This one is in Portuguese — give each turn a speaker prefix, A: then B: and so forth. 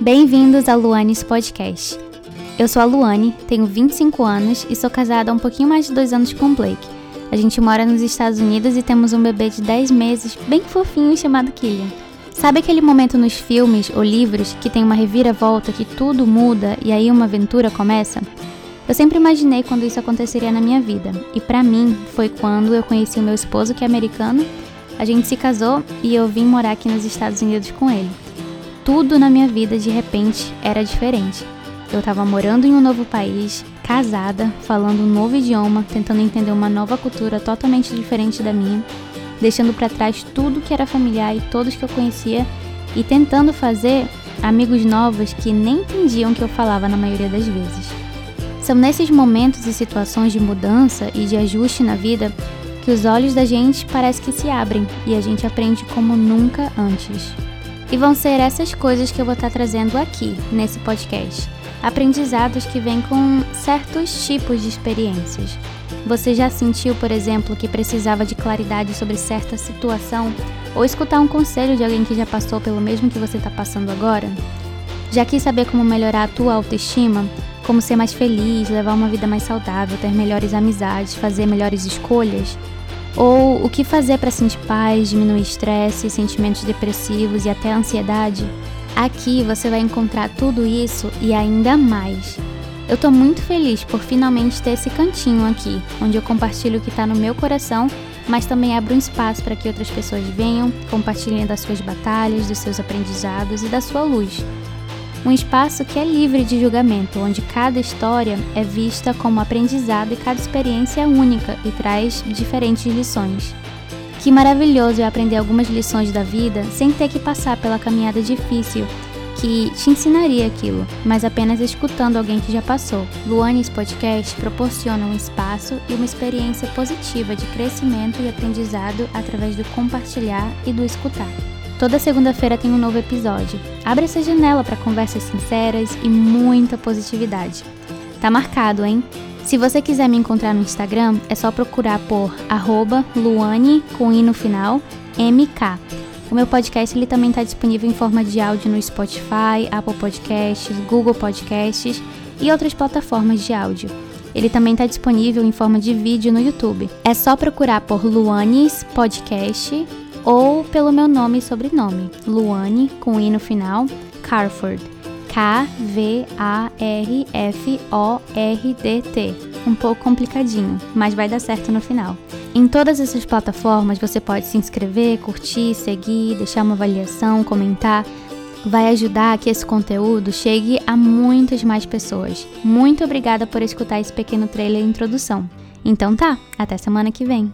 A: Bem-vindos ao Luanes Podcast. Eu sou a Luane, tenho 25 anos e sou casada há um pouquinho mais de dois anos com o Blake. A gente mora nos Estados Unidos e temos um bebê de 10 meses, bem fofinho, chamado Killian. Sabe aquele momento nos filmes ou livros que tem uma reviravolta, que tudo muda e aí uma aventura começa? Eu sempre imaginei quando isso aconteceria na minha vida, e para mim foi quando eu conheci o meu esposo que é americano, a gente se casou e eu vim morar aqui nos Estados Unidos com ele tudo na minha vida de repente era diferente. Eu estava morando em um novo país, casada, falando um novo idioma, tentando entender uma nova cultura totalmente diferente da minha, deixando para trás tudo que era familiar e todos que eu conhecia e tentando fazer amigos novos que nem entendiam o que eu falava na maioria das vezes. São nesses momentos e situações de mudança e de ajuste na vida que os olhos da gente parece que se abrem e a gente aprende como nunca antes. E vão ser essas coisas que eu vou estar trazendo aqui, nesse podcast. Aprendizados que vêm com certos tipos de experiências. Você já sentiu, por exemplo, que precisava de claridade sobre certa situação? Ou escutar um conselho de alguém que já passou pelo mesmo que você está passando agora? Já quis saber como melhorar a tua autoestima? Como ser mais feliz, levar uma vida mais saudável, ter melhores amizades, fazer melhores escolhas? Ou o que fazer para sentir paz, diminuir estresse, sentimentos depressivos e até ansiedade? Aqui você vai encontrar tudo isso e ainda mais. Eu tô muito feliz por finalmente ter esse cantinho aqui, onde eu compartilho o que está no meu coração, mas também abro um espaço para que outras pessoas venham, compartilhem das suas batalhas, dos seus aprendizados e da sua luz. Um espaço que é livre de julgamento, onde cada história é vista como aprendizado e cada experiência é única e traz diferentes lições. Que maravilhoso é aprender algumas lições da vida sem ter que passar pela caminhada difícil que te ensinaria aquilo, mas apenas escutando alguém que já passou. Luanes Podcast proporciona um espaço e uma experiência positiva de crescimento e aprendizado através do compartilhar e do escutar. Toda segunda-feira tem um novo episódio. Abre essa janela para conversas sinceras e muita positividade. Tá marcado, hein? Se você quiser me encontrar no Instagram, é só procurar por Luane com i no final, MK. O meu podcast ele também está disponível em forma de áudio no Spotify, Apple Podcasts, Google Podcasts e outras plataformas de áudio. Ele também está disponível em forma de vídeo no YouTube. É só procurar por Luanes Podcast ou pelo meu nome e sobrenome, Luane, com i no final, Carford. K-V-A-R-F-O-R-D-T. Um pouco complicadinho, mas vai dar certo no final. Em todas essas plataformas você pode se inscrever, curtir, seguir, deixar uma avaliação, comentar. Vai ajudar que esse conteúdo chegue a muitas mais pessoas. Muito obrigada por escutar esse pequeno trailer introdução. Então tá, até semana que vem.